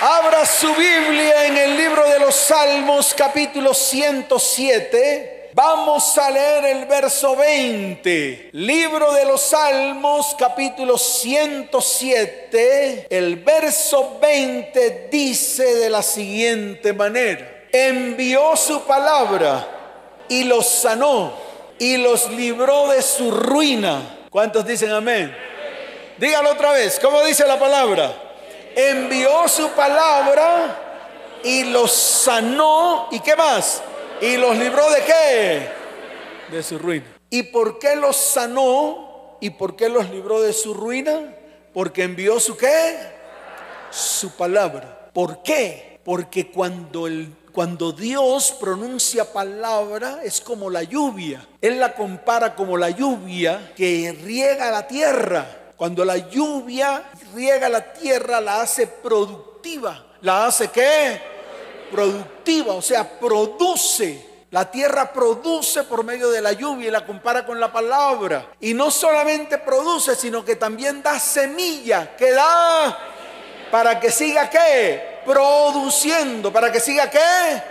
Abra su Biblia en el libro de los Salmos capítulo 107. Vamos a leer el verso 20. Libro de los Salmos capítulo 107. El verso 20 dice de la siguiente manera. Envió su palabra y los sanó y los libró de su ruina. ¿Cuántos dicen amén? Dígalo otra vez. ¿Cómo dice la palabra? Envió su palabra y los sanó. ¿Y qué más? ¿Y los libró de qué? De su ruina. ¿Y por qué los sanó? ¿Y por qué los libró de su ruina? Porque envió su qué? Su palabra. ¿Por qué? Porque cuando el cuando Dios pronuncia palabra es como la lluvia. Él la compara como la lluvia que riega la tierra. Cuando la lluvia riega la tierra, la hace productiva. ¿La hace qué? Productiva, o sea, produce. La tierra produce por medio de la lluvia y la compara con la palabra. Y no solamente produce, sino que también da semilla, que da para que siga qué? Produciendo, para que siga qué?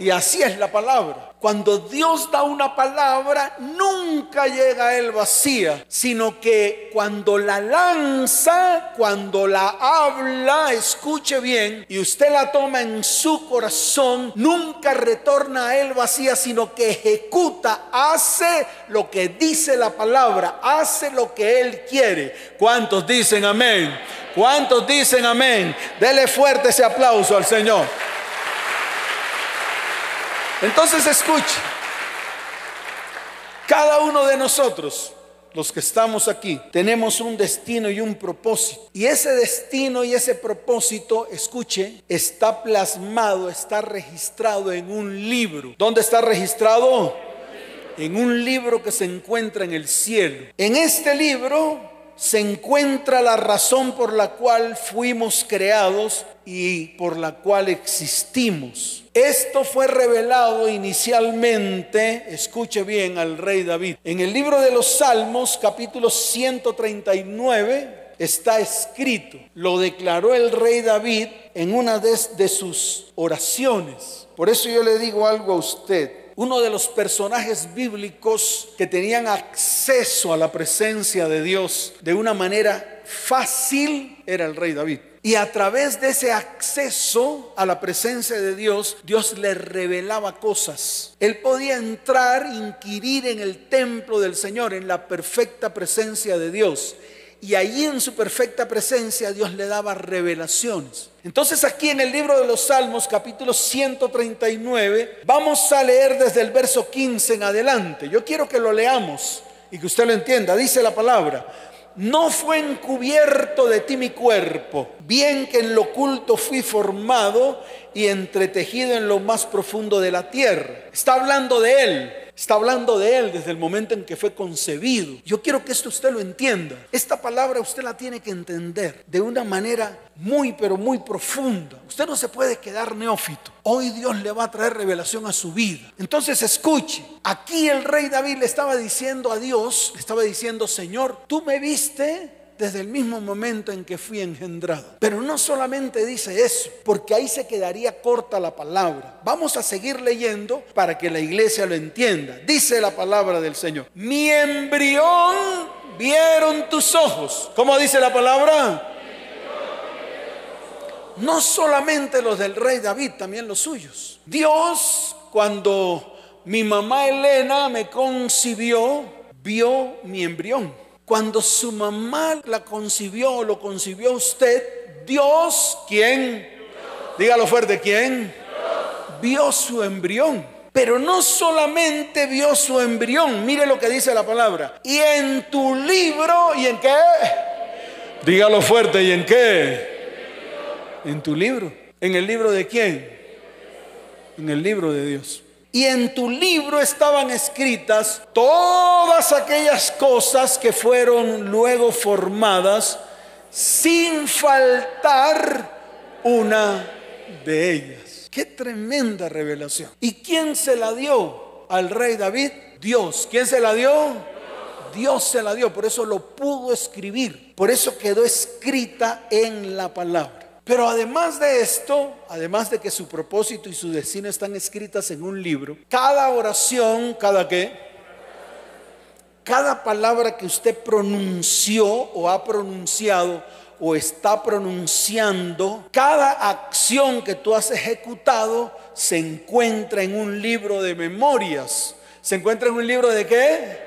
Y así es la palabra. Cuando Dios da una palabra, nunca llega a él vacía, sino que cuando la lanza, cuando la habla, escuche bien, y usted la toma en su corazón, nunca retorna a él vacía, sino que ejecuta, hace lo que dice la palabra, hace lo que él quiere. ¿Cuántos dicen amén? ¿Cuántos dicen amén? Dele fuerte ese aplauso al Señor. Entonces escuche, cada uno de nosotros, los que estamos aquí, tenemos un destino y un propósito. Y ese destino y ese propósito, escuche, está plasmado, está registrado en un libro. ¿Dónde está registrado? En un libro que se encuentra en el cielo. En este libro se encuentra la razón por la cual fuimos creados y por la cual existimos. Esto fue revelado inicialmente, escuche bien, al rey David. En el libro de los Salmos, capítulo 139, está escrito, lo declaró el rey David en una de, sus oraciones. Por eso yo le digo algo a usted. Uno de los personajes bíblicos que tenían acceso a la presencia de Dios de una manera fácil era el rey David. Y a través de ese acceso a la presencia de Dios, Dios le revelaba cosas. Él podía entrar, inquirir en el templo del Señor, en la perfecta presencia de Dios. Y allí en su perfecta presencia Dios le daba revelaciones. Entonces aquí en el libro de los Salmos, capítulo 139, vamos a leer desde el verso 15 en adelante. Yo quiero que lo leamos y que usted lo entienda. Dice la palabra no fue encubierto de ti mi cuerpo, bien que en lo oculto fui formado y entretejido en lo más profundo de la tierra. Está hablando de él. Está hablando de Él desde el momento en que fue concebido. Yo quiero que esto usted lo entienda. Esta palabra usted la tiene que entender de una manera muy, pero muy profunda. Usted no se puede quedar neófito. Hoy Dios le va a traer revelación a su vida. Entonces escuche, aquí el rey David le estaba diciendo a Dios, le estaba diciendo, Señor, tú me viste desde el mismo momento en que fui engendrado. Pero no solamente dice eso, porque ahí se quedaría corta la palabra. Vamos a seguir leyendo para que la iglesia lo entienda. Dice la palabra del Señor. Mi embrión vieron tus ojos. ¿Cómo dice la palabra? No solamente los del rey David, también los suyos. Dios, cuando mi mamá Elena me concibió, vio mi embrión. Cuando su mamá la concibió, lo concibió usted, Dios, ¿quién? Dígalo fuerte, ¿quién? Vio su embrión. Pero no solamente vio su embrión, mire lo que dice la palabra. Y en tu libro, ¿y en qué? Dígalo fuerte, ¿y en qué? En tu libro. ¿En el libro de quién? En el libro de Dios. Y en tu libro estaban escritas todas aquellas cosas que fueron luego formadas sin faltar una de ellas. Qué tremenda revelación. ¿Y quién se la dio al rey David? Dios. ¿Quién se la dio? Dios se la dio, por eso lo pudo escribir, por eso quedó escrita en la palabra. Pero además de esto, además de que su propósito y su destino están escritas en un libro, cada oración, cada qué, cada palabra que usted pronunció o ha pronunciado o está pronunciando, cada acción que tú has ejecutado se encuentra en un libro de memorias. ¿Se encuentra en un libro de qué?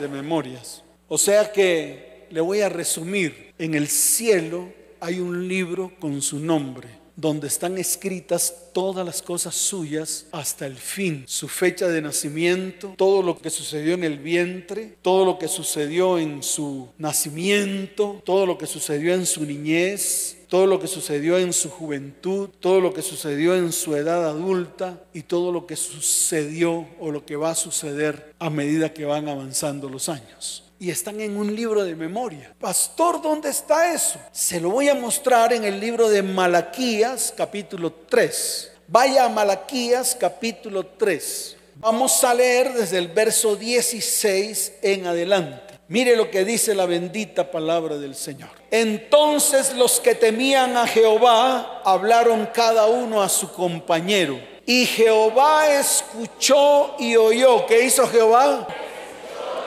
De memorias. O sea que le voy a resumir, en el cielo hay un libro con su nombre donde están escritas todas las cosas suyas hasta el fin, su fecha de nacimiento, todo lo que sucedió en el vientre, todo lo que sucedió en su nacimiento, todo lo que sucedió en su niñez, todo lo que sucedió en su juventud, todo lo que sucedió en su edad adulta y todo lo que sucedió o lo que va a suceder a medida que van avanzando los años y están en un libro de memoria. Pastor, ¿dónde está eso? Se lo voy a mostrar en el libro de Malaquías capítulo 3. Vaya a Malaquías capítulo 3. Vamos a leer desde el verso 16 en adelante. Mire lo que dice la bendita palabra del Señor. Entonces los que temían a Jehová hablaron cada uno a su compañero. Y Jehová escuchó y oyó. ¿Qué hizo Jehová?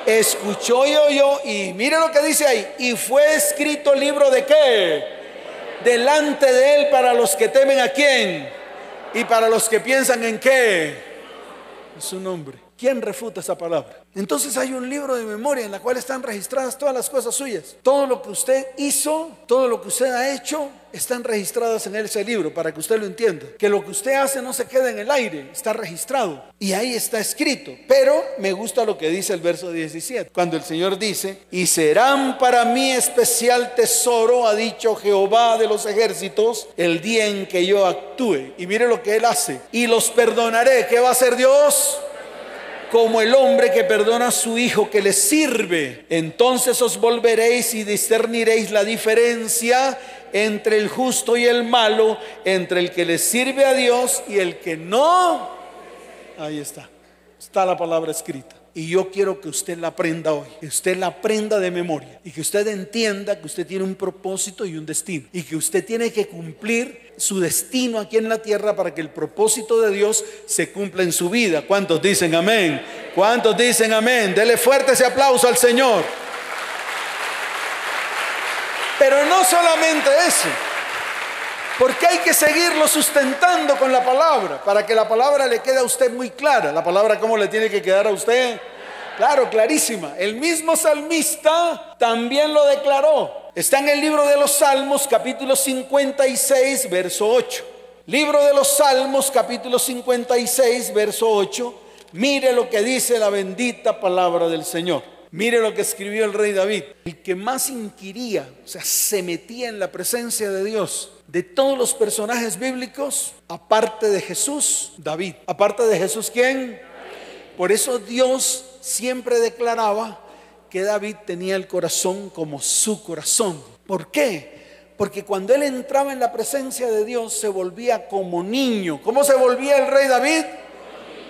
Escuchó y oyó y mire lo que dice ahí, y fue escrito libro de qué? Delante de él para los que temen a quién y para los que piensan en qué. su nombre. ¿Quién refuta esa palabra? Entonces hay un libro de memoria en la cual están registradas todas las cosas suyas. Todo lo que usted hizo, todo lo que usted ha hecho, están registradas en ese libro para que usted lo entienda. Que lo que usted hace no se queda en el aire, está registrado. Y ahí está escrito. Pero me gusta lo que dice el verso 17, cuando el Señor dice, y serán para mí especial tesoro, ha dicho Jehová de los ejércitos, el día en que yo actúe. Y mire lo que Él hace. Y los perdonaré. ¿Qué va a hacer Dios? Como el hombre que perdona a su hijo que le sirve. Entonces os volveréis y discerniréis la diferencia entre el justo y el malo, entre el que le sirve a Dios y el que no. Ahí está. Está la palabra escrita. Y yo quiero que usted la aprenda hoy, que usted la aprenda de memoria y que usted entienda que usted tiene un propósito y un destino y que usted tiene que cumplir su destino aquí en la tierra para que el propósito de Dios se cumpla en su vida. ¿Cuántos dicen amén? ¿Cuántos dicen amén? Dele fuerte ese aplauso al Señor. Pero no solamente eso. Porque hay que seguirlo sustentando con la palabra, para que la palabra le quede a usted muy clara. La palabra, ¿cómo le tiene que quedar a usted? Claro, clarísima. El mismo salmista también lo declaró. Está en el libro de los Salmos, capítulo 56, verso 8. Libro de los Salmos, capítulo 56, verso 8. Mire lo que dice la bendita palabra del Señor. Mire lo que escribió el rey David. El que más inquiría, o sea, se metía en la presencia de Dios, de todos los personajes bíblicos, aparte de Jesús, David. Aparte de Jesús, ¿quién? Por eso Dios siempre declaraba que David tenía el corazón como su corazón. ¿Por qué? Porque cuando él entraba en la presencia de Dios se volvía como niño. ¿Cómo se volvía el rey David?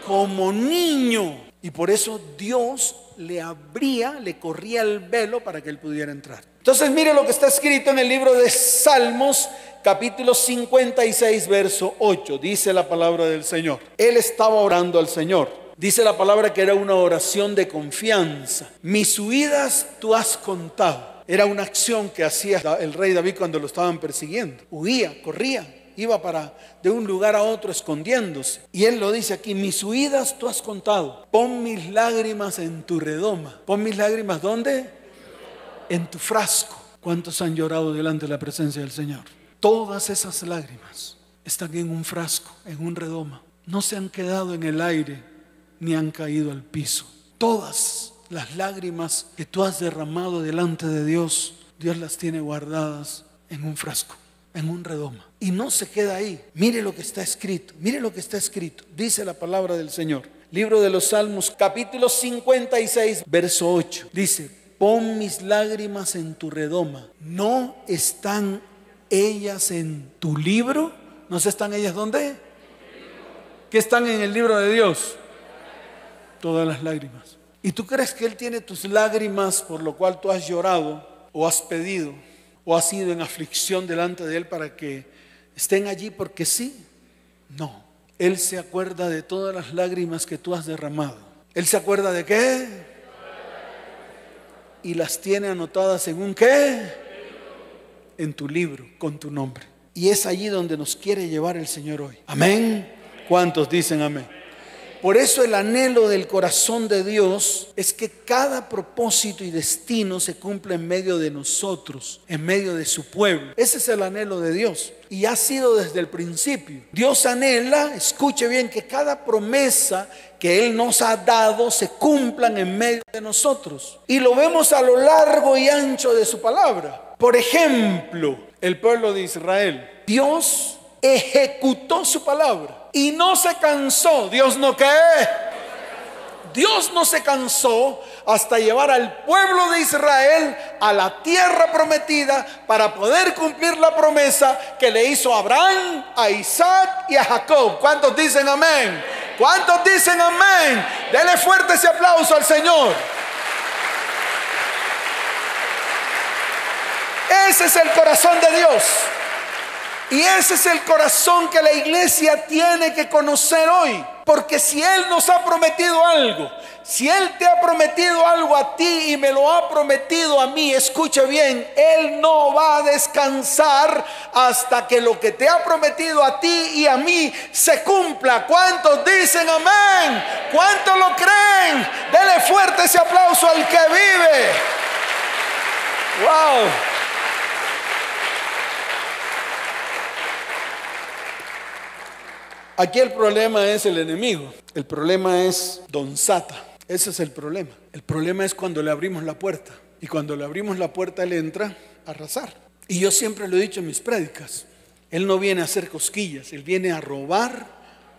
Como niño. Y por eso Dios le abría, le corría el velo para que él pudiera entrar. Entonces mire lo que está escrito en el libro de Salmos capítulo 56, verso 8. Dice la palabra del Señor. Él estaba orando al Señor. Dice la palabra que era una oración de confianza. Mis huidas tú has contado. Era una acción que hacía el rey David cuando lo estaban persiguiendo. Huía, corría, iba para de un lugar a otro escondiéndose. Y él lo dice aquí, mis huidas tú has contado. Pon mis lágrimas en tu redoma. Pon mis lágrimas ¿dónde? En tu frasco. ¿Cuántos han llorado delante de la presencia del Señor? Todas esas lágrimas están en un frasco, en un redoma. No se han quedado en el aire ni han caído al piso. Todas las lágrimas que tú has derramado delante de Dios, Dios las tiene guardadas en un frasco, en un redoma. Y no se queda ahí. Mire lo que está escrito, mire lo que está escrito. Dice la palabra del Señor. Libro de los Salmos, capítulo 56, verso 8. Dice, pon mis lágrimas en tu redoma. No están ellas en tu libro? ¿No se están ellas dónde? ¿Qué están en el libro de Dios? Todas las lágrimas. ¿Y tú crees que Él tiene tus lágrimas por lo cual tú has llorado o has pedido o has ido en aflicción delante de Él para que estén allí porque sí. No, Él se acuerda de todas las lágrimas que tú has derramado. Él se acuerda de qué? Y las tiene anotadas en un qué? En tu libro, con tu nombre. Y es allí donde nos quiere llevar el Señor hoy. Amén. ¿Cuántos dicen amén? Por eso el anhelo del corazón de Dios es que cada propósito y destino se cumpla en medio de nosotros, en medio de su pueblo. Ese es el anhelo de Dios. Y ha sido desde el principio. Dios anhela, escuche bien, que cada promesa que Él nos ha dado se cumplan en medio de nosotros. Y lo vemos a lo largo y ancho de su palabra. Por ejemplo, el pueblo de Israel. Dios ejecutó su palabra y no se cansó. Dios no qué. Dios no se cansó hasta llevar al pueblo de Israel a la tierra prometida para poder cumplir la promesa que le hizo a Abraham, a Isaac y a Jacob. ¿Cuántos dicen amén? ¿Cuántos dicen amén? Dele fuerte ese aplauso al Señor. Ese es el corazón de Dios. Y ese es el corazón que la iglesia tiene que conocer hoy. Porque si Él nos ha prometido algo, si Él te ha prometido algo a ti y me lo ha prometido a mí, escuche bien, Él no va a descansar hasta que lo que te ha prometido a ti y a mí se cumpla. ¿Cuántos dicen amén? ¿Cuántos lo creen? Dele fuerte ese aplauso al que vive. Wow. Aquí el problema es el enemigo, el problema es Don Sata, ese es el problema. El problema es cuando le abrimos la puerta y cuando le abrimos la puerta él entra a arrasar. Y yo siempre lo he dicho en mis prédicas, él no viene a hacer cosquillas, él viene a robar,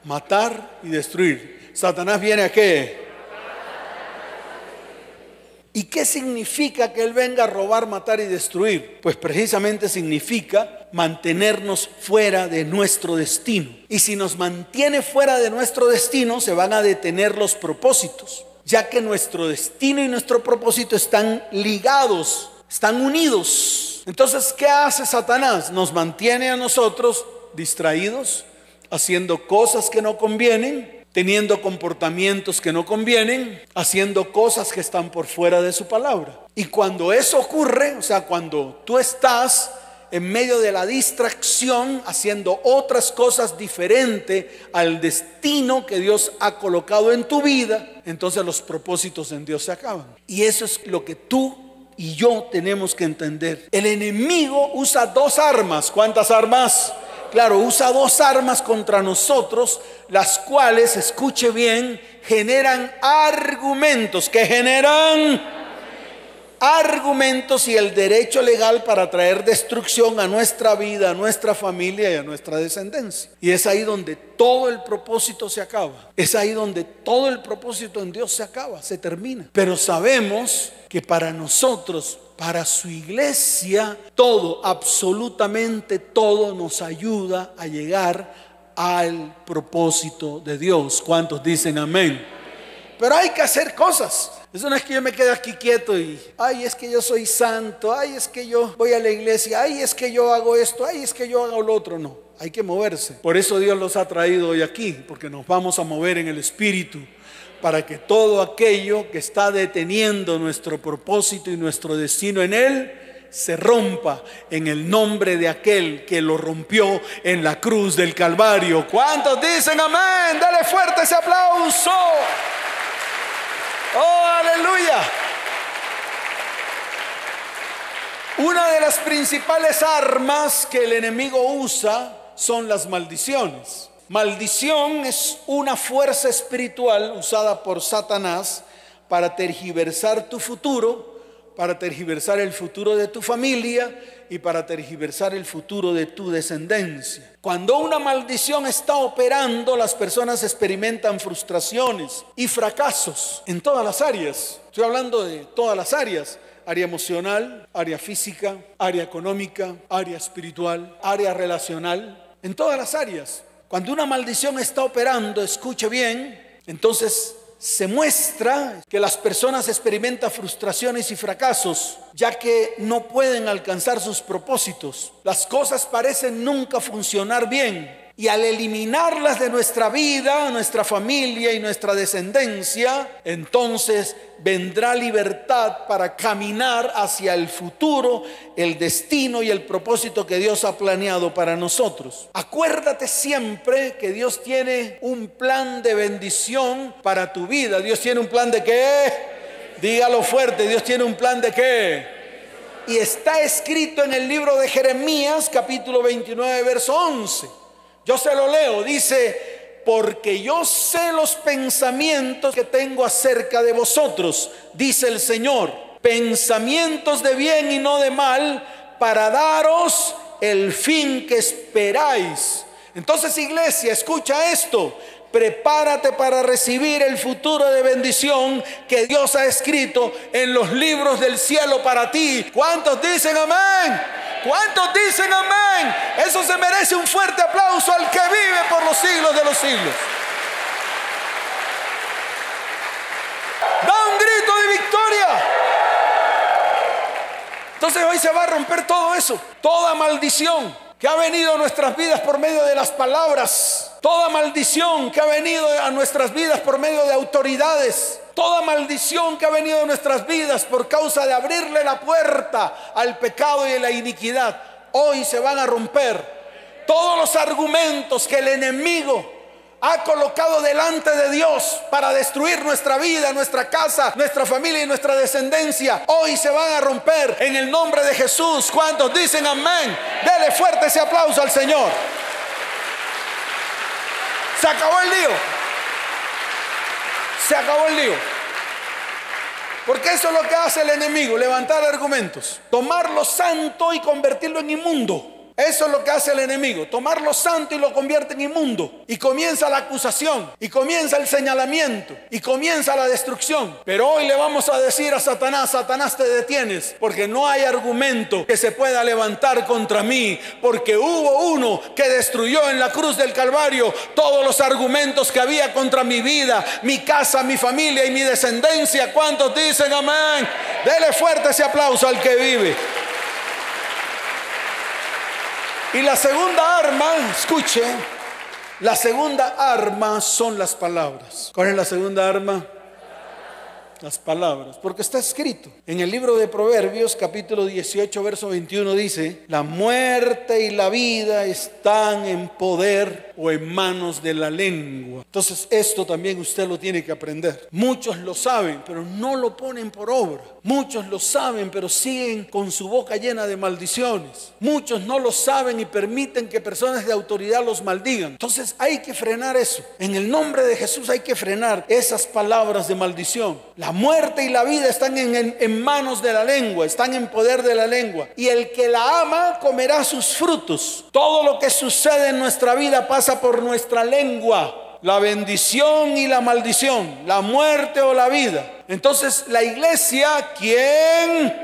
matar y destruir. Satanás viene a qué? ¿Y qué significa que Él venga a robar, matar y destruir? Pues precisamente significa mantenernos fuera de nuestro destino. Y si nos mantiene fuera de nuestro destino, se van a detener los propósitos, ya que nuestro destino y nuestro propósito están ligados, están unidos. Entonces, ¿qué hace Satanás? Nos mantiene a nosotros distraídos, haciendo cosas que no convienen, teniendo comportamientos que no convienen, haciendo cosas que están por fuera de su palabra. Y cuando eso ocurre, o sea, cuando tú estás en medio de la distracción, haciendo otras cosas diferentes al destino que Dios ha colocado en tu vida, entonces los propósitos en Dios se acaban. Y eso es lo que tú y yo tenemos que entender. El enemigo usa dos armas. ¿Cuántas armas? Claro, usa dos armas contra nosotros, las cuales, escuche bien, generan argumentos, que generan argumentos y el derecho legal para traer destrucción a nuestra vida, a nuestra familia y a nuestra descendencia. Y es ahí donde todo el propósito se acaba. Es ahí donde todo el propósito en Dios se acaba, se termina. Pero sabemos que para nosotros para su iglesia, todo, absolutamente todo nos ayuda a llegar al propósito de Dios. ¿Cuántos dicen amén? Pero hay que hacer cosas. Eso no es que yo me quede aquí quieto y, ay, es que yo soy santo, ay, es que yo voy a la iglesia, ay, es que yo hago esto, ay, es que yo hago lo otro. No, hay que moverse. Por eso Dios los ha traído hoy aquí, porque nos vamos a mover en el Espíritu para que todo aquello que está deteniendo nuestro propósito y nuestro destino en Él se rompa en el nombre de aquel que lo rompió en la cruz del Calvario. ¿Cuántos dicen amén? Dale fuerte ese aplauso. Oh, aleluya. Una de las principales armas que el enemigo usa son las maldiciones. Maldición es una fuerza espiritual usada por Satanás para tergiversar tu futuro, para tergiversar el futuro de tu familia y para tergiversar el futuro de tu descendencia. Cuando una maldición está operando, las personas experimentan frustraciones y fracasos en todas las áreas. Estoy hablando de todas las áreas área emocional, área física, área económica, área espiritual, área relacional, en todas las áreas. Cuando una maldición está operando, escuche bien, entonces se muestra que las personas experimentan frustraciones y fracasos, ya que no pueden alcanzar sus propósitos. Las cosas parecen nunca funcionar bien y al eliminarlas de nuestra vida, nuestra familia y nuestra descendencia, entonces vendrá libertad para caminar hacia el futuro, el destino y el propósito que Dios ha planeado para nosotros. Acuérdate siempre que Dios tiene un plan de bendición para tu vida. Dios tiene un plan de qué? Dígalo fuerte, Dios tiene un plan de qué? Y está escrito en el libro de Jeremías capítulo 29, verso 11. Yo se lo leo, dice, porque yo sé los pensamientos que tengo acerca de vosotros, dice el Señor, pensamientos de bien y no de mal, para daros el fin que esperáis. Entonces, iglesia, escucha esto. Prepárate para recibir el futuro de bendición que Dios ha escrito en los libros del cielo para ti. ¿Cuántos dicen amén? ¿Cuántos dicen amén? Eso se merece un fuerte aplauso al que vive por los siglos de los siglos. Da un grito de victoria. Entonces hoy se va a romper todo eso, toda maldición que ha venido a nuestras vidas por medio de las palabras, toda maldición que ha venido a nuestras vidas por medio de autoridades, toda maldición que ha venido a nuestras vidas por causa de abrirle la puerta al pecado y a la iniquidad, hoy se van a romper. Todos los argumentos que el enemigo ha colocado delante de Dios para destruir nuestra vida, nuestra casa, nuestra familia y nuestra descendencia, hoy se van a romper en el nombre de Jesús. ¿Cuántos dicen amén? Dele fuerte ese aplauso al Señor. Se acabó el lío. Se acabó el lío. Porque eso es lo que hace el enemigo, levantar argumentos, tomar lo santo y convertirlo en inmundo. Eso es lo que hace el enemigo, tomar lo santo y lo convierte en inmundo. Y comienza la acusación, y comienza el señalamiento, y comienza la destrucción. Pero hoy le vamos a decir a Satanás, Satanás te detienes, porque no hay argumento que se pueda levantar contra mí, porque hubo uno que destruyó en la cruz del Calvario todos los argumentos que había contra mi vida, mi casa, mi familia y mi descendencia. ¿Cuántos dicen amén? Dele fuerte ese aplauso al que vive. Y la segunda arma, escuche, la segunda arma son las palabras. ¿Cuál es la segunda arma? Las palabras, porque está escrito en el libro de Proverbios capítulo 18 verso 21 dice, la muerte y la vida están en poder o en manos de la lengua. Entonces esto también usted lo tiene que aprender. Muchos lo saben, pero no lo ponen por obra. Muchos lo saben, pero siguen con su boca llena de maldiciones. Muchos no lo saben y permiten que personas de autoridad los maldigan. Entonces hay que frenar eso. En el nombre de Jesús hay que frenar esas palabras de maldición. Muerte y la vida están en, en, manos de la lengua, están en poder de la lengua. Y el que la ama comerá sus frutos. Todo lo que sucede en nuestra vida pasa por nuestra lengua la bendición y la maldición, la muerte o la vida. Entonces la iglesia, ¿quién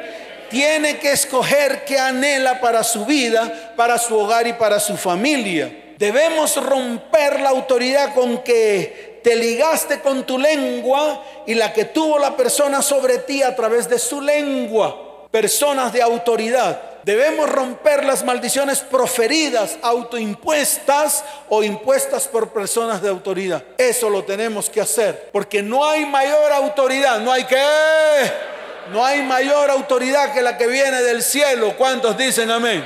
tiene que escoger qué anhela para su vida, para su hogar y para su familia? Debemos romper la autoridad con que te ligaste con tu lengua y la que tuvo la persona sobre ti a través de su lengua. Personas de autoridad. Debemos romper las maldiciones proferidas, autoimpuestas o impuestas por personas de autoridad. Eso lo tenemos que hacer, porque no hay mayor autoridad, no hay que... No hay mayor autoridad que la que viene del cielo. ¿Cuántos dicen amén?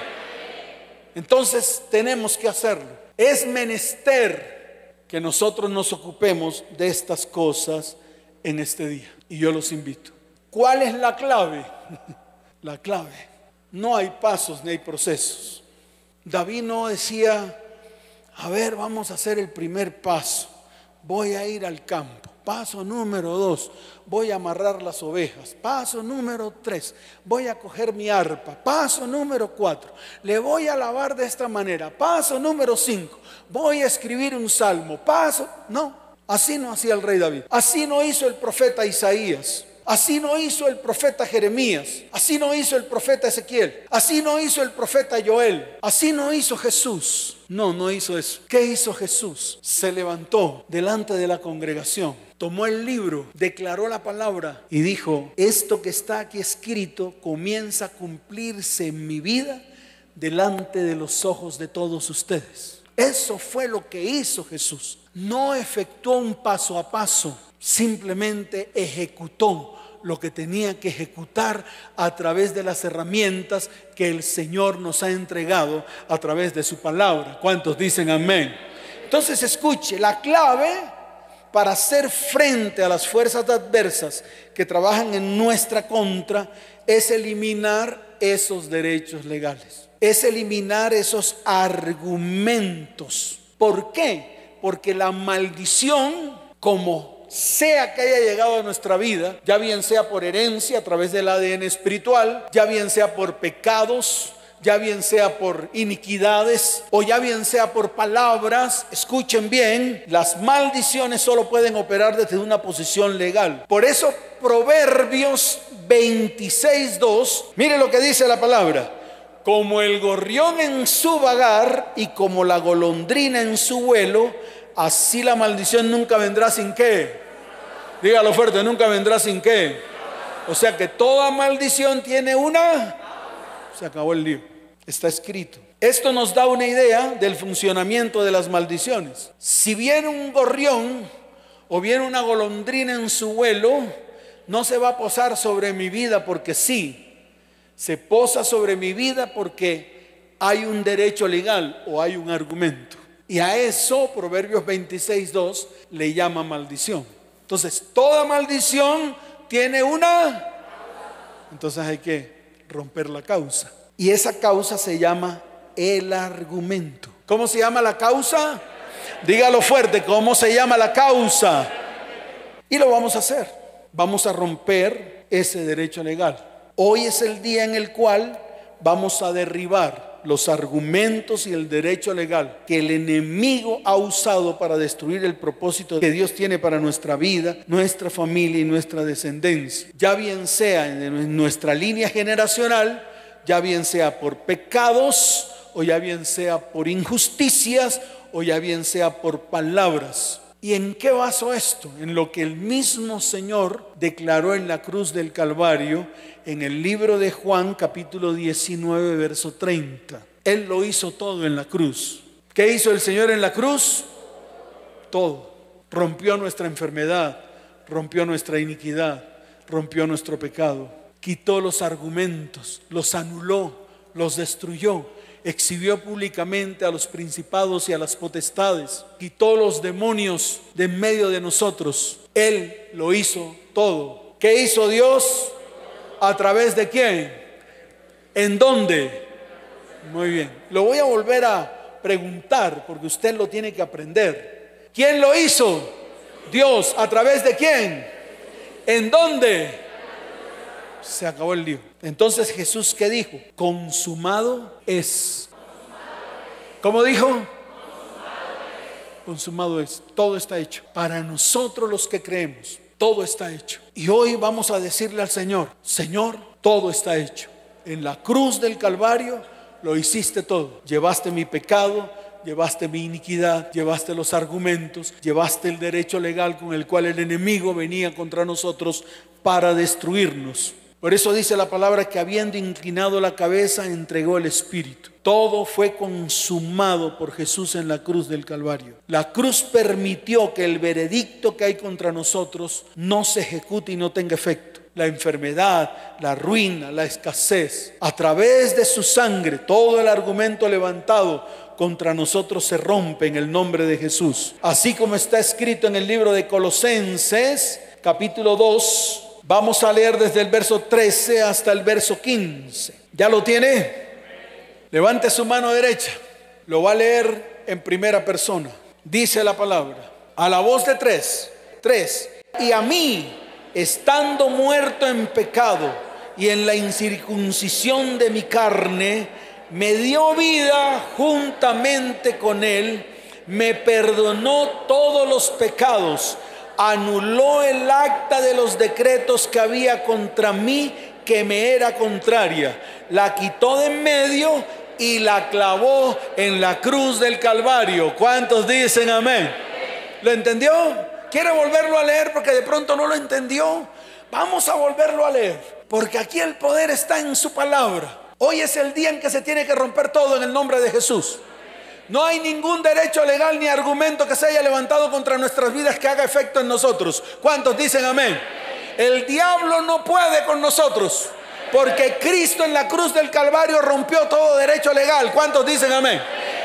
Entonces tenemos que hacerlo. Es menester que nosotros nos ocupemos de estas cosas en este día. Y yo los invito. ¿Cuál es la clave? La clave no hay pasos ni hay procesos. David no decía, a ver, vamos a hacer el primer paso. Voy a ir al campo. Paso número dos, voy a amarrar las ovejas. Paso número tres, voy a coger mi arpa. Paso número cuatro, le voy a lavar de esta manera. Paso número cinco, voy a escribir un salmo. Paso, no, así no hacía el rey David. Así no hizo el profeta Isaías. Así no hizo el profeta Jeremías. Así no hizo el profeta Ezequiel. Así no hizo el profeta Joel. Así no hizo Jesús. No, no hizo eso. ¿Qué hizo Jesús? Se levantó delante de la congregación tomó el libro, declaró la palabra y dijo, esto que está aquí escrito comienza a cumplirse en mi vida delante de los ojos de todos ustedes. Eso fue lo que hizo Jesús. No efectuó un paso a paso, simplemente ejecutó lo que tenía que ejecutar a través de las herramientas que el Señor nos ha entregado a través de su palabra. ¿Cuántos dicen amén? Entonces escuche, la clave para hacer frente a las fuerzas adversas que trabajan en nuestra contra es eliminar esos derechos legales, es eliminar esos argumentos. ¿Por qué? Porque la maldición, como sea que haya llegado a nuestra vida, ya bien sea por herencia a través del ADN espiritual, ya bien sea por pecados, ya bien sea por iniquidades o ya bien sea por palabras, escuchen bien, las maldiciones solo pueden operar desde una posición legal. Por eso Proverbios 26.2, mire lo que dice la palabra. Como el gorrión en su vagar y como la golondrina en su vuelo, así la maldición nunca vendrá sin qué. Dígalo fuerte, nunca vendrá sin qué. O sea que toda maldición tiene una se acabó el lío. Está escrito. Esto nos da una idea del funcionamiento de las maldiciones. Si viene un gorrión o viene una golondrina en su vuelo, no se va a posar sobre mi vida porque sí. Se posa sobre mi vida porque hay un derecho legal o hay un argumento. Y a eso Proverbios 26.2 le llama maldición. Entonces, toda maldición tiene una... Entonces hay que romper la causa. Y esa causa se llama el argumento. ¿Cómo se llama la causa? Dígalo fuerte, ¿cómo se llama la causa? Y lo vamos a hacer. Vamos a romper ese derecho legal. Hoy es el día en el cual vamos a derribar los argumentos y el derecho legal que el enemigo ha usado para destruir el propósito que Dios tiene para nuestra vida, nuestra familia y nuestra descendencia. Ya bien sea en nuestra línea generacional, ya bien sea por pecados o ya bien sea por injusticias o ya bien sea por palabras. ¿Y en qué basó esto? En lo que el mismo Señor declaró en la cruz del Calvario en el libro de Juan capítulo 19 verso 30. Él lo hizo todo en la cruz. ¿Qué hizo el Señor en la cruz? Todo. Rompió nuestra enfermedad, rompió nuestra iniquidad, rompió nuestro pecado, quitó los argumentos, los anuló, los destruyó exhibió públicamente a los principados y a las potestades, quitó los demonios de en medio de nosotros. Él lo hizo todo. ¿Qué hizo Dios? ¿A través de quién? ¿En dónde? Muy bien. Lo voy a volver a preguntar porque usted lo tiene que aprender. ¿Quién lo hizo? Dios. ¿A través de quién? ¿En dónde? Se acabó el lío. Entonces Jesús, ¿qué dijo? Consumado es. ¿Cómo dijo? Consumado es. Todo está hecho. Para nosotros los que creemos, todo está hecho. Y hoy vamos a decirle al Señor, Señor, todo está hecho. En la cruz del Calvario lo hiciste todo. Llevaste mi pecado, llevaste mi iniquidad, llevaste los argumentos, llevaste el derecho legal con el cual el enemigo venía contra nosotros para destruirnos. Por eso dice la palabra que habiendo inclinado la cabeza, entregó el Espíritu. Todo fue consumado por Jesús en la cruz del Calvario. La cruz permitió que el veredicto que hay contra nosotros no se ejecute y no tenga efecto. La enfermedad, la ruina, la escasez. A través de su sangre, todo el argumento levantado contra nosotros se rompe en el nombre de Jesús. Así como está escrito en el libro de Colosenses, capítulo 2, Vamos a leer desde el verso 13 hasta el verso 15. ¿Ya lo tiene? Levante su mano derecha. Lo va a leer en primera persona. Dice la palabra. A la voz de tres. Tres. Y a mí, estando muerto en pecado y en la incircuncisión de mi carne, me dio vida juntamente con él, me perdonó todos los pecados anuló el acta de los decretos que había contra mí que me era contraria, la quitó de en medio y la clavó en la cruz del Calvario. ¿Cuántos dicen amén? ¿Lo entendió? ¿Quiere volverlo a leer porque de pronto no lo entendió? Vamos a volverlo a leer, porque aquí el poder está en su palabra. Hoy es el día en que se tiene que romper todo en el nombre de Jesús. No hay ningún derecho legal ni argumento que se haya levantado contra nuestras vidas que haga efecto en nosotros. ¿Cuántos dicen amén? El diablo no puede con nosotros. Porque Cristo en la cruz del Calvario rompió todo derecho legal. ¿Cuántos dicen amén?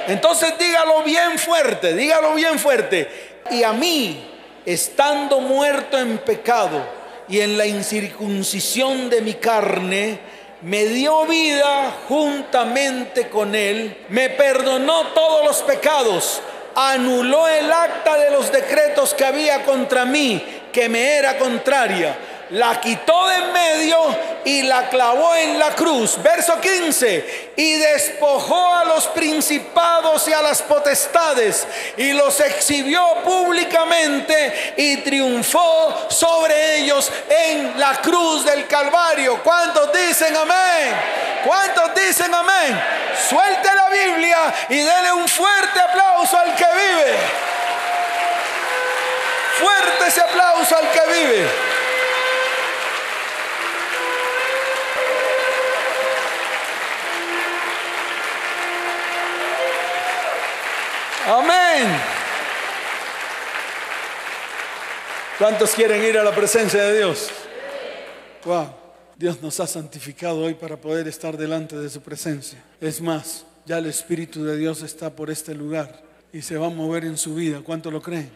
Entonces dígalo bien fuerte, dígalo bien fuerte. Y a mí, estando muerto en pecado y en la incircuncisión de mi carne, me dio vida juntamente con él, me perdonó todos los pecados, anuló el acta de los decretos que había contra mí, que me era contraria la quitó de en medio y la clavó en la cruz. Verso 15. Y despojó a los principados y a las potestades y los exhibió públicamente y triunfó sobre ellos en la cruz del Calvario. ¿Cuántos dicen amén? ¿Cuántos dicen amén? Suelte la Biblia y dele un fuerte aplauso al que vive. Fuerte ese aplauso al que vive. Amén. ¿Cuántos quieren ir a la presencia de Dios? Wow. Dios nos ha santificado hoy para poder estar delante de su presencia. Es más, ya el Espíritu de Dios está por este lugar y se va a mover en su vida. ¿Cuánto lo creen?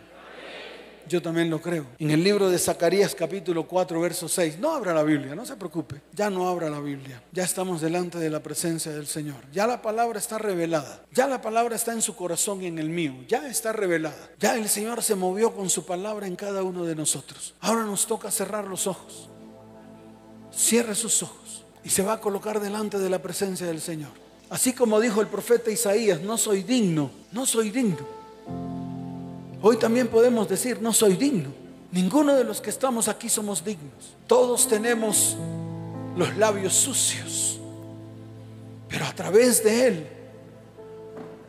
Yo también lo creo. En el libro de Zacarías capítulo 4, verso 6. No abra la Biblia, no se preocupe. Ya no abra la Biblia. Ya estamos delante de la presencia del Señor. Ya la palabra está revelada. Ya la palabra está en su corazón y en el mío. Ya está revelada. Ya el Señor se movió con su palabra en cada uno de nosotros. Ahora nos toca cerrar los ojos. Cierre sus ojos y se va a colocar delante de la presencia del Señor. Así como dijo el profeta Isaías, no soy digno, no soy digno Hoy también podemos decir, no soy digno. Ninguno de los que estamos aquí somos dignos. Todos tenemos los labios sucios. Pero a través de Él,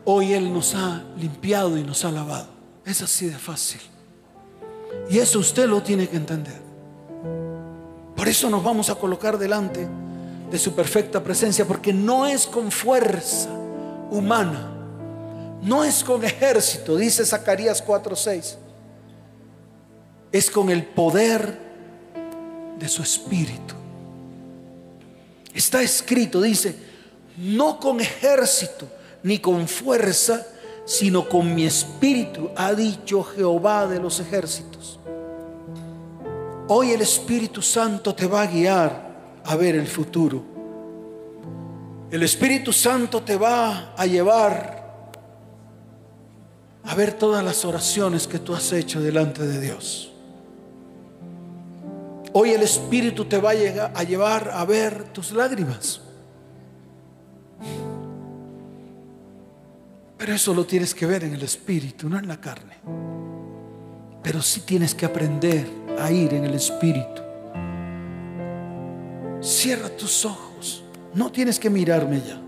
hoy Él nos ha limpiado y nos ha lavado. Es así de fácil. Y eso usted lo tiene que entender. Por eso nos vamos a colocar delante de su perfecta presencia, porque no es con fuerza humana no es con ejército, dice Zacarías 4:6. Es con el poder de su espíritu. Está escrito, dice, no con ejército ni con fuerza, sino con mi espíritu, ha dicho Jehová de los ejércitos. Hoy el Espíritu Santo te va a guiar a ver el futuro. El Espíritu Santo te va a llevar a ver todas las oraciones que tú has hecho delante de Dios. Hoy el Espíritu te va a, llevar a ver tus lágrimas. Pero eso lo tienes que ver en el Espíritu, no en la carne. Pero sí tienes que aprender a ir en el Espíritu. Cierra tus ojos. No tienes que mirarme ya.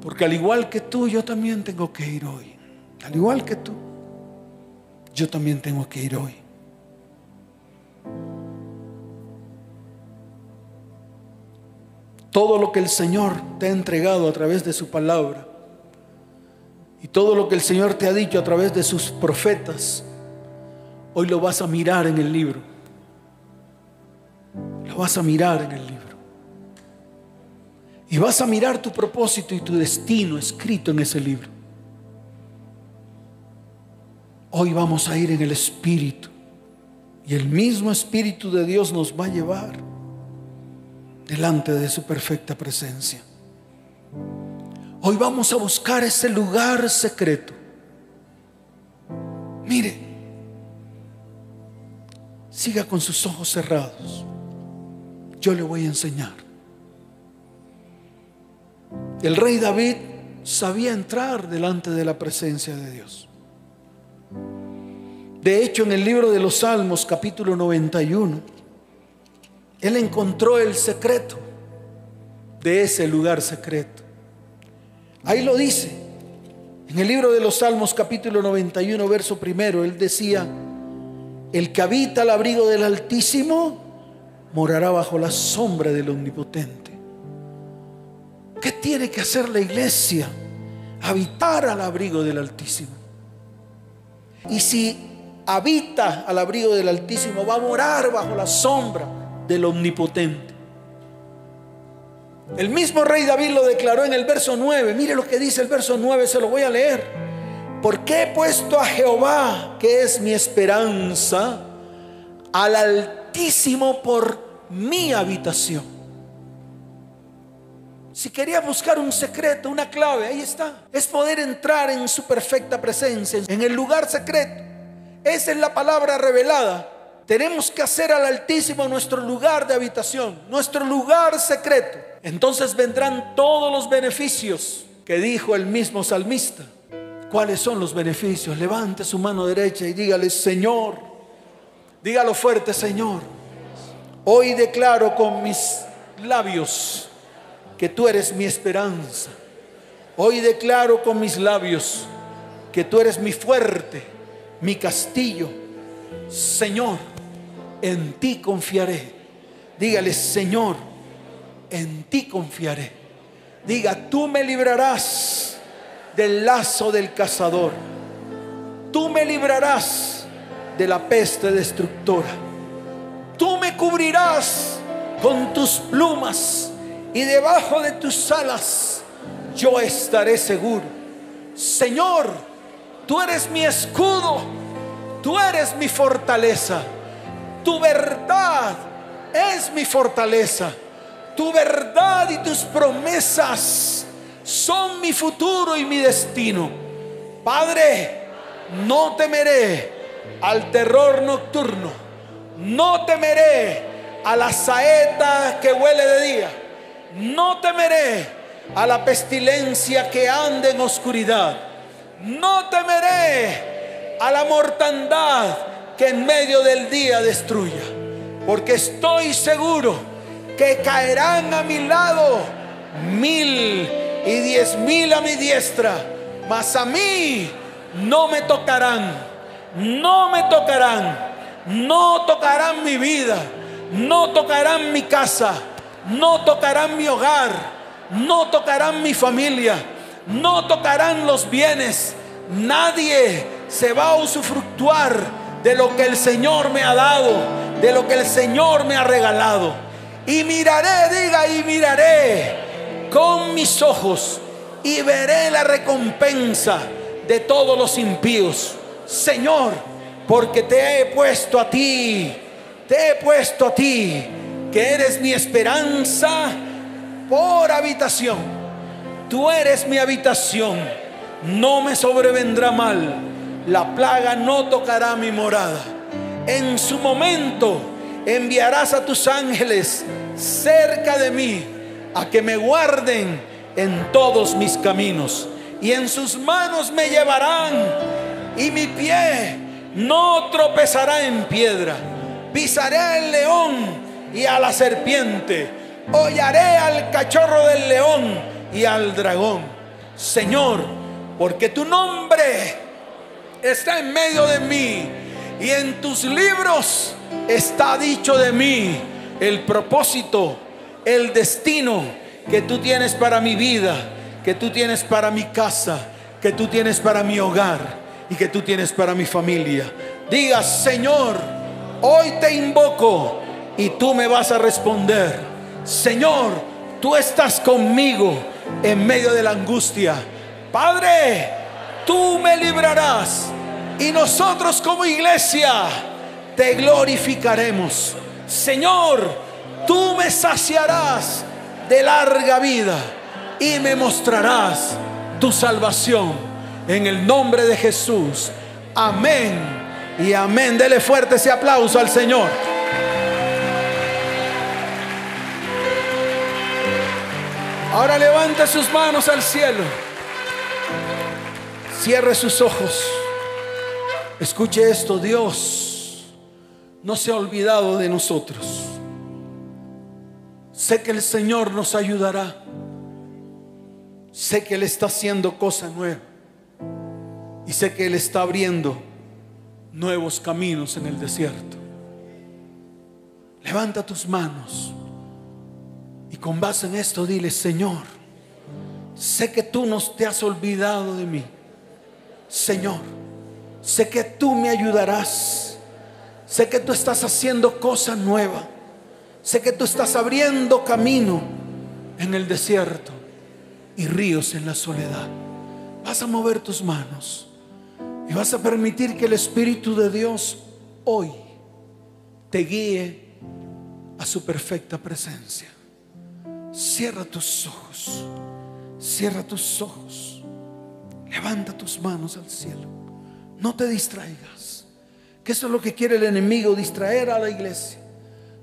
Porque al igual que tú, yo también tengo que ir hoy. Al igual que tú, yo también tengo que ir hoy. Todo lo que el Señor te ha entregado a través de su palabra y todo lo que el Señor te ha dicho a través de sus profetas, hoy lo vas a mirar en el libro. Lo vas a mirar en el libro. Y vas a mirar tu propósito y tu destino escrito en ese libro. Hoy vamos a ir en el Espíritu. Y el mismo Espíritu de Dios nos va a llevar delante de su perfecta presencia. Hoy vamos a buscar ese lugar secreto. Mire, siga con sus ojos cerrados. Yo le voy a enseñar. El rey David sabía entrar delante de la presencia de Dios. De hecho, en el libro de los Salmos, capítulo 91, él encontró el secreto de ese lugar secreto. Ahí lo dice. En el libro de los Salmos, capítulo 91, verso primero, él decía, el que habita al abrigo del Altísimo morará bajo la sombra del Omnipotente. ¿Qué tiene que hacer la iglesia? Habitar al abrigo del Altísimo. Y si habita al abrigo del Altísimo, va a morar bajo la sombra del Omnipotente. El mismo rey David lo declaró en el verso 9. Mire lo que dice el verso 9, se lo voy a leer. Porque he puesto a Jehová, que es mi esperanza, al Altísimo por mi habitación. Si quería buscar un secreto, una clave, ahí está. Es poder entrar en su perfecta presencia, en el lugar secreto. Esa es la palabra revelada. Tenemos que hacer al Altísimo nuestro lugar de habitación, nuestro lugar secreto. Entonces vendrán todos los beneficios que dijo el mismo salmista. ¿Cuáles son los beneficios? Levante su mano derecha y dígale, Señor, dígalo fuerte, Señor. Hoy declaro con mis labios que tú eres mi esperanza. Hoy declaro con mis labios que tú eres mi fuerte, mi castillo. Señor, en ti confiaré. Dígale, Señor, en ti confiaré. Diga, tú me librarás del lazo del cazador. Tú me librarás de la peste destructora. Tú me cubrirás con tus plumas y debajo de tus alas yo estaré seguro. Señor, tú eres mi escudo, tú eres mi fortaleza. Tu verdad es mi fortaleza. Tu verdad y tus promesas son mi futuro y mi destino. Padre, no temeré al terror nocturno. No temeré a la saeta que huele de día. No temeré a la pestilencia que ande en oscuridad. No temeré a la mortandad que en medio del día destruya. Porque estoy seguro que caerán a mi lado mil y diez mil a mi diestra, mas a mí no me tocarán, no me tocarán, no tocarán mi vida, no tocarán mi casa, no tocarán mi hogar, no tocarán mi familia, no tocarán los bienes, nadie se va a usufructuar de lo que el Señor me ha dado, de lo que el Señor me ha regalado. Y miraré, diga, y miraré con mis ojos y veré la recompensa de todos los impíos. Señor, porque te he puesto a ti, te he puesto a ti, que eres mi esperanza por habitación. Tú eres mi habitación, no me sobrevendrá mal, la plaga no tocará mi morada. En su momento enviarás a tus ángeles cerca de mí a que me guarden en todos mis caminos. Y en sus manos me llevarán y mi pie no tropezará en piedra. Pisaré al león y a la serpiente. Hollaré al cachorro del león y al dragón. Señor, porque tu nombre está en medio de mí y en tus libros está dicho de mí el propósito, el destino que tú tienes para mi vida, que tú tienes para mi casa, que tú tienes para mi hogar y que tú tienes para mi familia. Diga, Señor, hoy te invoco y tú me vas a responder. Señor, tú estás conmigo en medio de la angustia. Padre, tú me librarás y nosotros como iglesia te glorificaremos. Señor, tú me saciarás de larga vida y me mostrarás tu salvación. En el nombre de Jesús. Amén y amén. Dele fuerte ese aplauso al Señor. Ahora levante sus manos al cielo. Cierre sus ojos. Escuche esto, Dios no se ha olvidado de nosotros. Sé que el Señor nos ayudará. Sé que Él está haciendo cosa nueva. Y sé que Él está abriendo nuevos caminos en el desierto. Levanta tus manos y con base en esto dile, Señor, sé que tú no te has olvidado de mí. Señor, sé que tú me ayudarás. Sé que tú estás haciendo cosa nueva. Sé que tú estás abriendo camino en el desierto y ríos en la soledad. Vas a mover tus manos y vas a permitir que el Espíritu de Dios hoy te guíe a su perfecta presencia. Cierra tus ojos, cierra tus ojos, levanta tus manos al cielo. No te distraigas, que eso es lo que quiere el enemigo, distraer a la iglesia.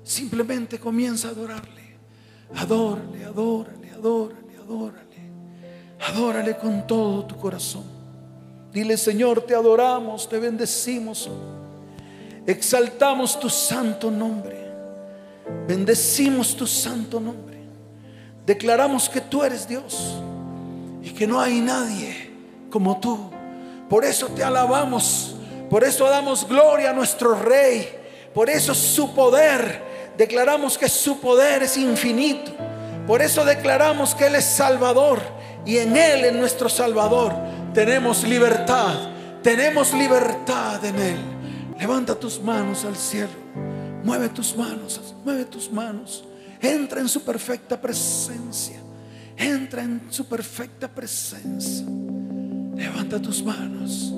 Simplemente comienza a adorarle. Adórale, adórale, adórale, adórale. Adórale con todo tu corazón. Dile, Señor, te adoramos, te bendecimos. Exaltamos tu santo nombre. Bendecimos tu santo nombre. Declaramos que tú eres Dios y que no hay nadie como tú. Por eso te alabamos. Por eso damos gloria a nuestro Rey. Por eso su poder declaramos que su poder es infinito. Por eso declaramos que Él es Salvador y en Él, en nuestro Salvador, tenemos libertad. Tenemos libertad en Él. Levanta tus manos al cielo. Mueve tus manos, mueve tus manos. Entra en su perfecta presencia. Entra en su perfecta presencia. Levanta tus manos.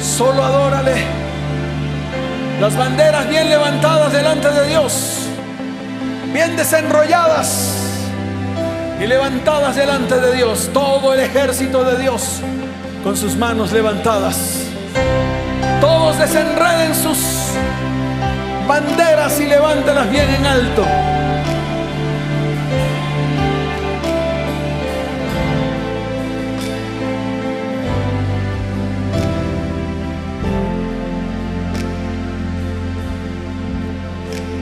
Solo adórale. Las banderas bien levantadas delante de Dios. Bien desenrolladas y levantadas delante de Dios. Todo el ejército de Dios con sus manos levantadas. Todos desenreden sus banderas y levántalas bien en alto.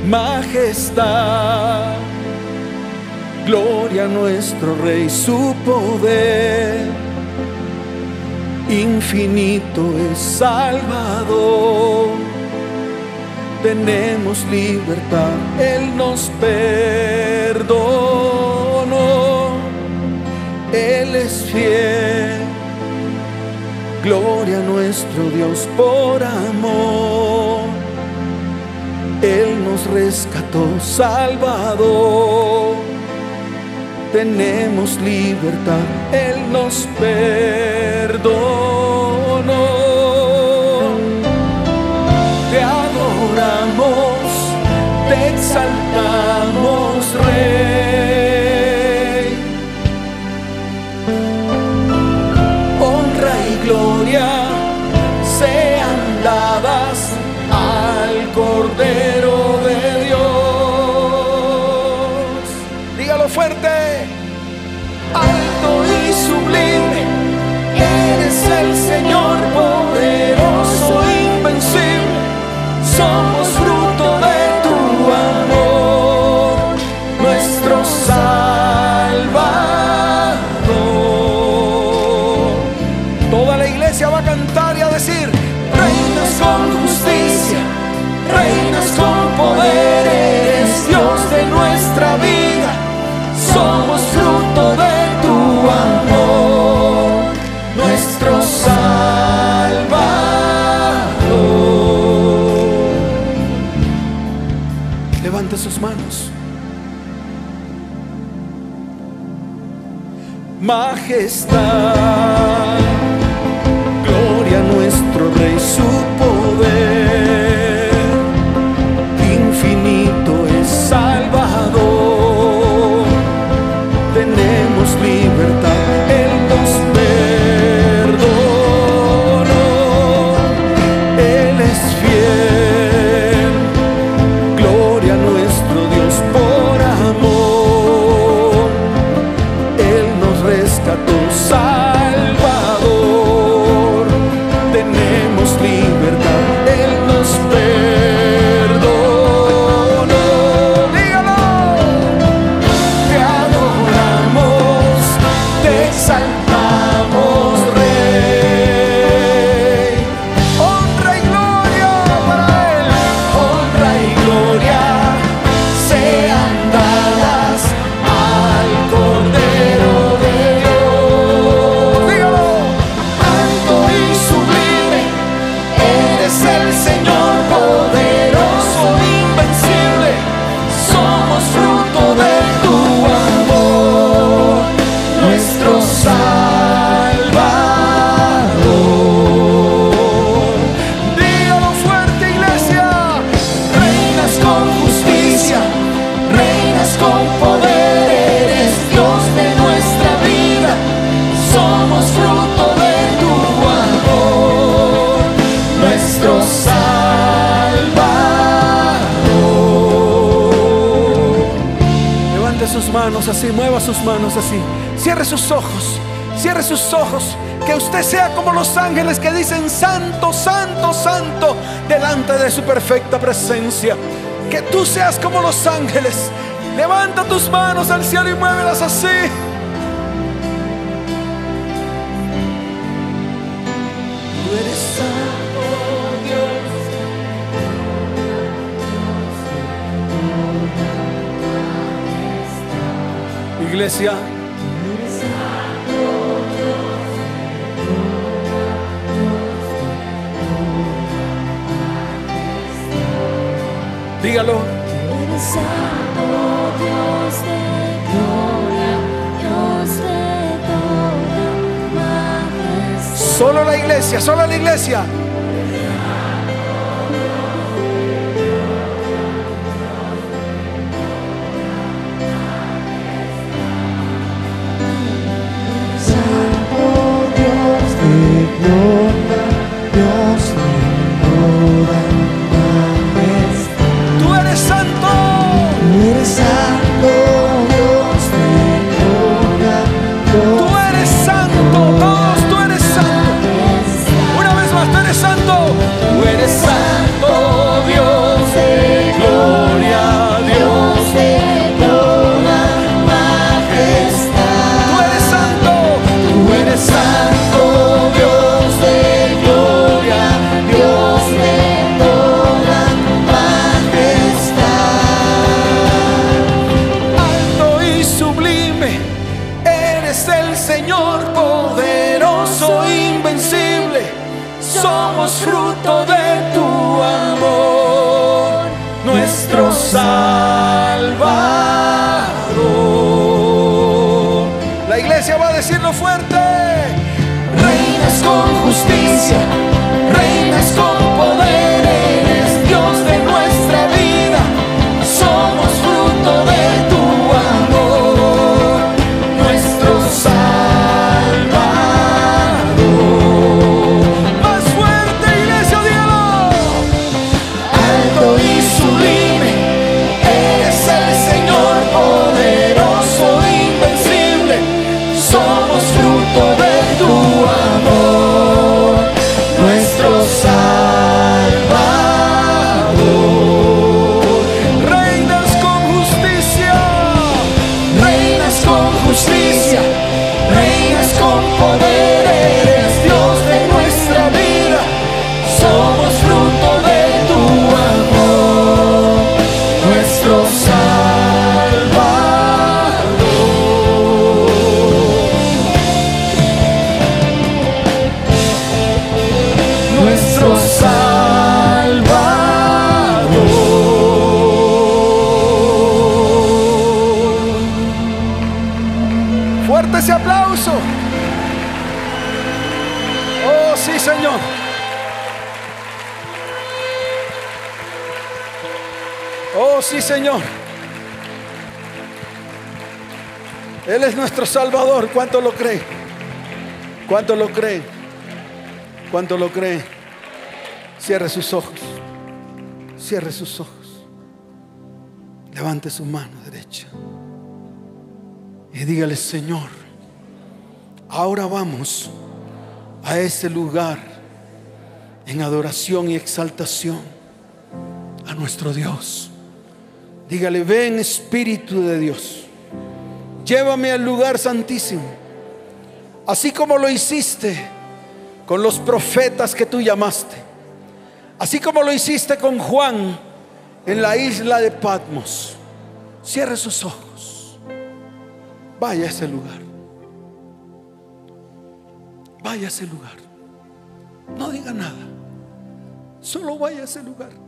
majestad. Gloria a nuestro Rey, su poder infinito es Salvador. Tenemos libertad, Él nos perdonó, Él es fiel. Gloria a nuestro Dios por amor. Él nos rescató, Salvador. Tenemos libertad, Él nos perdonó. Majestad. Sus manos así. Cierre sus ojos, cierre sus ojos. Que usted sea como los ángeles que dicen santo, santo, santo delante de su perfecta presencia. Que tú seas como los ángeles. Levanta tus manos al cielo y muévelas así. Iglesia. Dígalo. Solo la iglesia, solo la iglesia. De Somos fruto de tu amor, nuestro Salvador. La iglesia va a decirlo fuerte. Reinas con justicia, Señor. Él es nuestro Salvador. ¿Cuánto lo cree? ¿Cuánto lo cree? ¿Cuánto lo cree? Cierre sus ojos. Cierre sus ojos. Levante su mano derecha. Y dígale, Señor, ahora vamos a ese lugar en adoración y exaltación a nuestro Dios. Dígale, ven Espíritu de Dios, llévame al lugar santísimo, así como lo hiciste con los profetas que tú llamaste, así como lo hiciste con Juan en la isla de Patmos. Cierre sus ojos, vaya a ese lugar, vaya a ese lugar, no diga nada, solo vaya a ese lugar.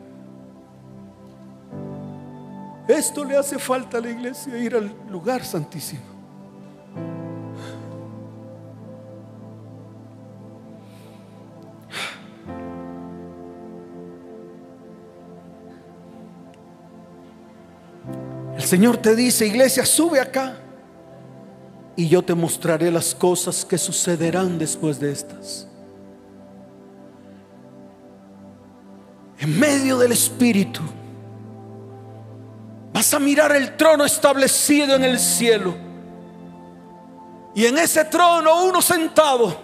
Esto le hace falta a la iglesia, ir al lugar santísimo. El Señor te dice, iglesia, sube acá y yo te mostraré las cosas que sucederán después de estas. En medio del Espíritu Vas a mirar el trono establecido en el cielo. Y en ese trono uno sentado.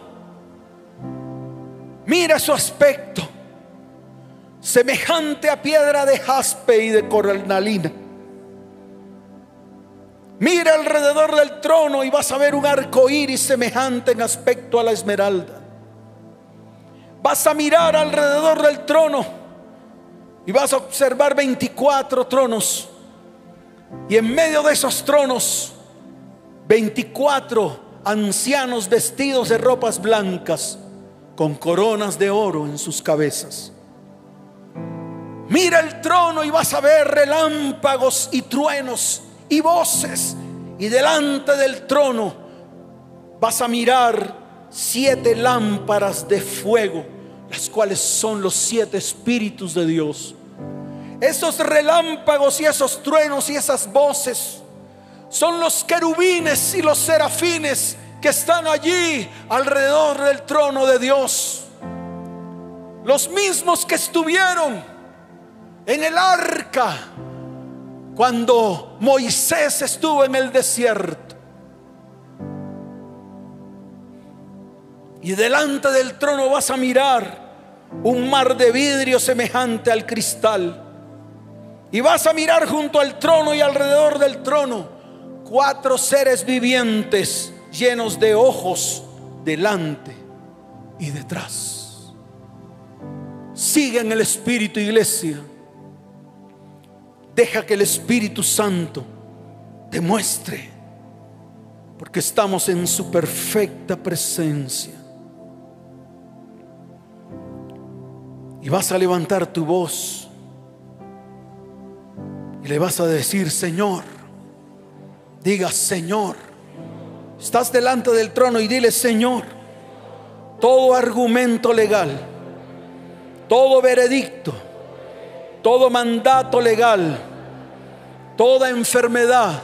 Mira su aspecto. Semejante a piedra de jaspe y de cornalina. Mira alrededor del trono y vas a ver un arco iris semejante en aspecto a la esmeralda. Vas a mirar alrededor del trono y vas a observar 24 tronos. Y en medio de esos tronos, 24 ancianos vestidos de ropas blancas con coronas de oro en sus cabezas. Mira el trono y vas a ver relámpagos y truenos y voces. Y delante del trono vas a mirar siete lámparas de fuego, las cuales son los siete espíritus de Dios. Esos relámpagos y esos truenos y esas voces son los querubines y los serafines que están allí alrededor del trono de Dios. Los mismos que estuvieron en el arca cuando Moisés estuvo en el desierto. Y delante del trono vas a mirar un mar de vidrio semejante al cristal. Y vas a mirar junto al trono y alrededor del trono cuatro seres vivientes llenos de ojos delante y detrás. Sigue en el Espíritu, iglesia. Deja que el Espíritu Santo te muestre, porque estamos en su perfecta presencia. Y vas a levantar tu voz y le vas a decir, Señor, diga, Señor, estás delante del trono y dile, Señor, todo argumento legal, todo veredicto, todo mandato legal, toda enfermedad,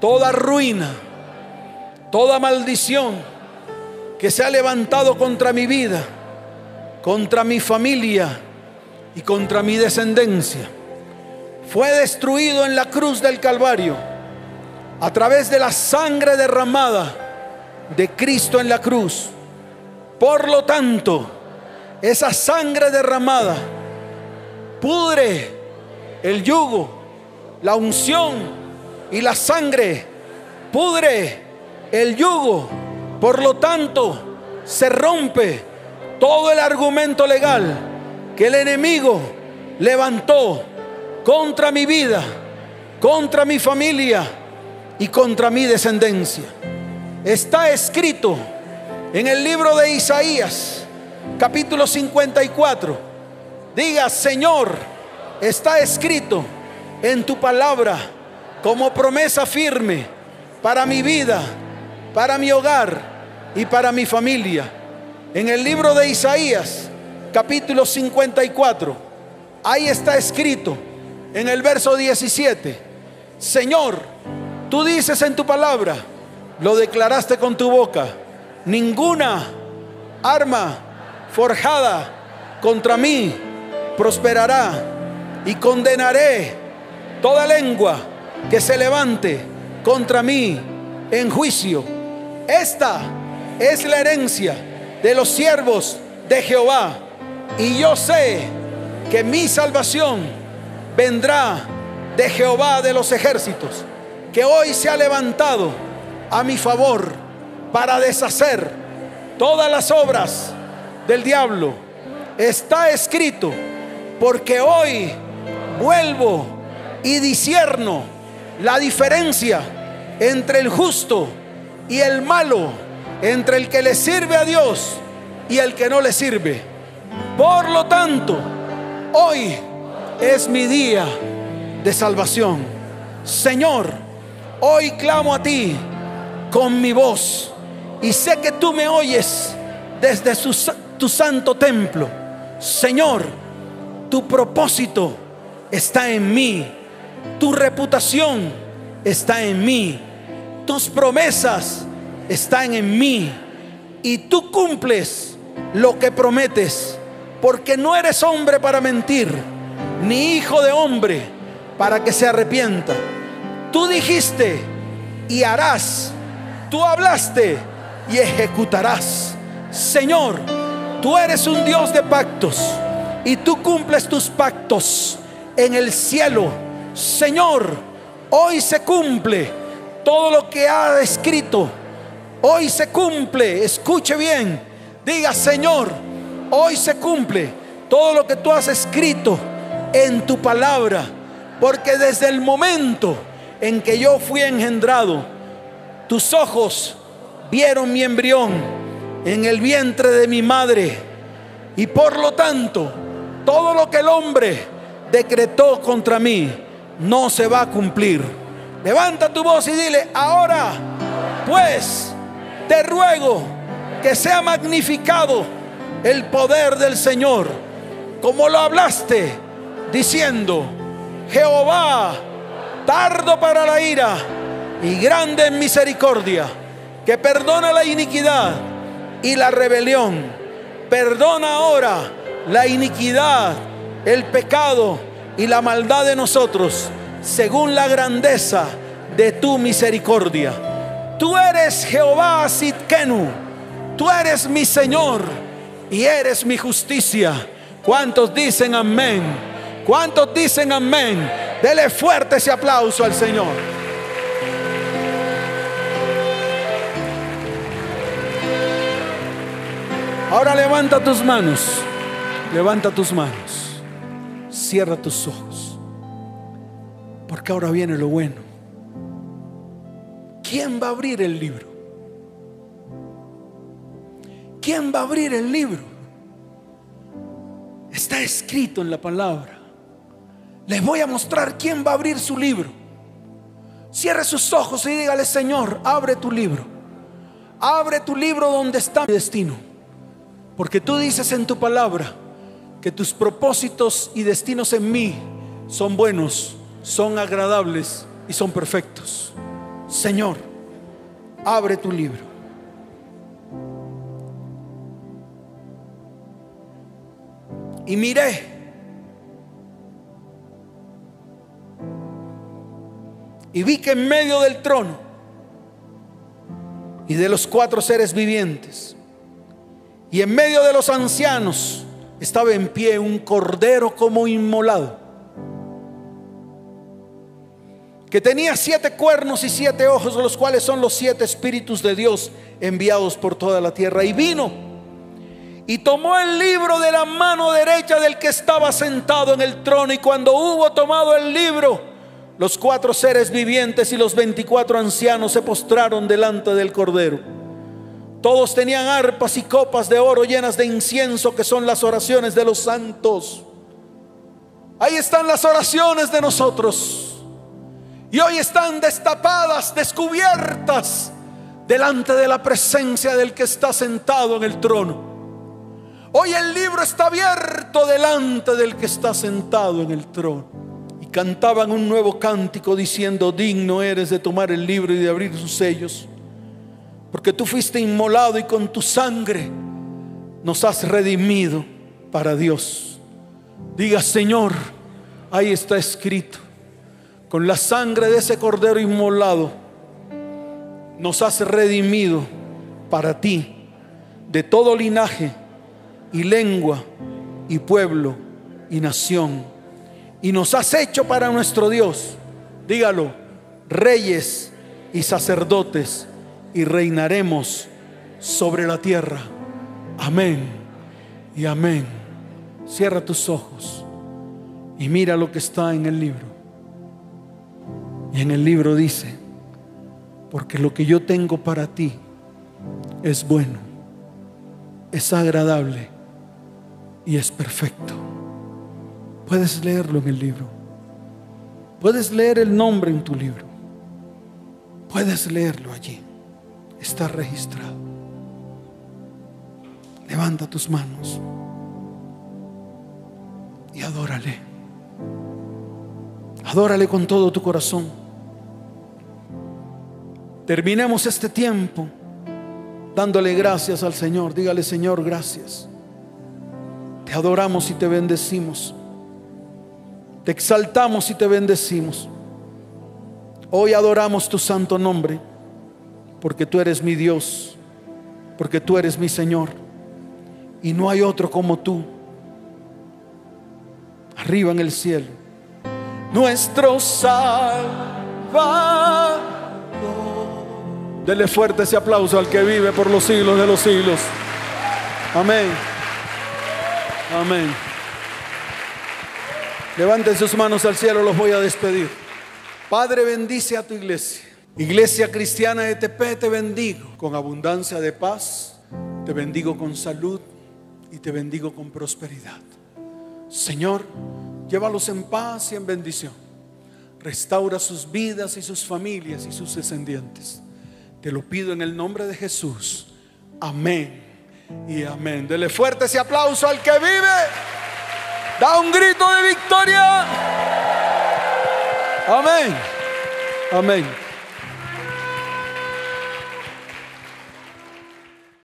toda ruina, toda maldición que se ha levantado contra mi vida, contra mi familia y contra mi descendencia, fue destruido en la cruz del Calvario a través de la sangre derramada de Cristo en la cruz. Por lo tanto, esa sangre derramada pudre el yugo, la unción y la sangre, pudre el yugo. Por lo tanto, se rompe todo el argumento legal que el enemigo levantó contra mi vida, contra mi familia y contra mi descendencia. Está escrito en el libro de Isaías, capítulo 54 Diga, Señor, está escrito en tu palabra como promesa firme para mi vida, para mi hogar y para mi familia. En el libro de Isaías, capítulo 54, ahí está escrito en el verso 17, Señor, tú dices en tu palabra, lo declaraste con tu boca, ninguna arma forjada contra mí prosperará y condenaré toda lengua que se levante contra mí en juicio. Esta es la herencia de los siervos de Jehová y yo sé que mi salvación vendrá de Jehová de los ejércitos, que hoy se ha levantado a mi favor para deshacer todas las obras del diablo. Está escrito porque hoy vuelvo y disierno la diferencia entre el justo y el malo, entre el que le sirve a Dios y el que no le sirve. Por lo tanto, hoy es mi día de salvación. Señor, hoy clamo a ti con mi voz y sé que tú me oyes desde tu santo templo. Señor, tu propósito está en mí. Tu reputación está en mí. Tus promesas están en mí. Y tú cumples lo que prometes. Porque no eres hombre para mentir, ni hijo de hombre para que se arrepienta. Tú dijiste y harás. Tú hablaste y ejecutarás. Señor, tú eres un Dios de pactos y tú cumples tus pactos en el cielo. Señor, hoy se cumple todo lo que ha escrito. Hoy se cumple, escuche bien, diga Señor, hoy se cumple todo lo que tú has escrito en tu palabra. Porque desde el momento en que yo fui engendrado, tus ojos vieron mi embrión en el vientre de mi madre. Y por lo tanto, todo lo que el hombre decretó contra mí no se va a cumplir. Levanta tu voz y dile, ahora pues te ruego que sea magnificado el poder del Señor, como lo hablaste, diciendo, Jehová, tardo para la ira y grande en misericordia, que perdona la iniquidad y la rebelión. Perdona ahora la iniquidad, el pecado y la maldad de nosotros, según la grandeza de tu misericordia. Tú eres Jehová Sitkenu, tú eres mi Señor y eres mi justicia. ¿Cuántos dicen amén? ¿Cuántos dicen amén? Dele fuerte ese aplauso al Señor. Ahora levanta tus manos. Levanta tus manos. Cierra tus ojos. Porque ahora viene lo bueno. ¿Quién va a abrir el libro? ¿Quién va a abrir el libro? Está escrito en la palabra. Les voy a mostrar quién va a abrir su libro. Cierre sus ojos y dígale, Señor, abre tu libro. Abre tu libro donde está mi destino. Porque tú dices en tu palabra que tus propósitos y destinos en mí son buenos, son agradables y son perfectos. Señor, abre tu libro. Y miré y vi que en medio del trono y de los cuatro seres vivientes y en medio de los ancianos estaba en pie un cordero como inmolado, que tenía siete cuernos y siete ojos, los cuales son los siete espíritus de Dios enviados por toda la tierra. Y vino y tomó el libro de la mano derecha del que estaba sentado en el trono. Y cuando hubo tomado el libro, los cuatro seres vivientes y los veinticuatro ancianos se postraron delante del cordero. Todos tenían arpas y copas de oro llenas de incienso, que son las oraciones de los santos. Ahí están las oraciones de nosotros. Y hoy están destapadas, descubiertas, delante de la presencia del que está sentado en el trono. Hoy el libro está abierto delante del que está sentado en el trono. Cantaban un nuevo cántico diciendo, digno eres de tomar el libro y de abrir sus sellos porque tú fuiste inmolado y con tu sangre nos has redimido para Dios. Diga, Señor, ahí está escrito, con la sangre de ese cordero inmolado, nos has redimido para ti, de todo linaje y lengua y pueblo y nación. Y nos has hecho para nuestro Dios, dígalo, reyes y sacerdotes y reinaremos sobre la tierra. Amén y amén. Cierra tus ojos y mira lo que está en el libro. Y en el libro dice, porque lo que yo tengo para ti es bueno, es agradable y es perfecto. Puedes leerlo en el libro. Puedes leer el nombre en tu libro. Puedes leerlo allí está registrado. Levanta tus manos y adórale. Adórale con todo tu corazón. Terminemos este tiempo dándole gracias al Señor. Dígale, Señor, gracias. Te adoramos y te bendecimos. Te exaltamos y te bendecimos. Hoy adoramos tu santo nombre, porque tú eres mi Dios, porque tú eres mi Señor, y no hay otro como tú, arriba en el cielo. Nuestro Salvador. Dele fuerte ese aplauso al que vive por los siglos de los siglos. Amén. Amén. Levanten sus manos al cielo, los voy a despedir. Padre, bendice a tu iglesia. Iglesia cristiana de Tepe, te bendigo con abundancia de paz, te bendigo con salud y te bendigo con prosperidad. Señor, llévalos en paz y en bendición. Restaura sus vidas y sus familias y sus descendientes. Te lo pido en el nombre de Jesús. Amén y amén. Dele fuerte ese aplauso al que vive. Da un grito de victoria. Amén. Amén.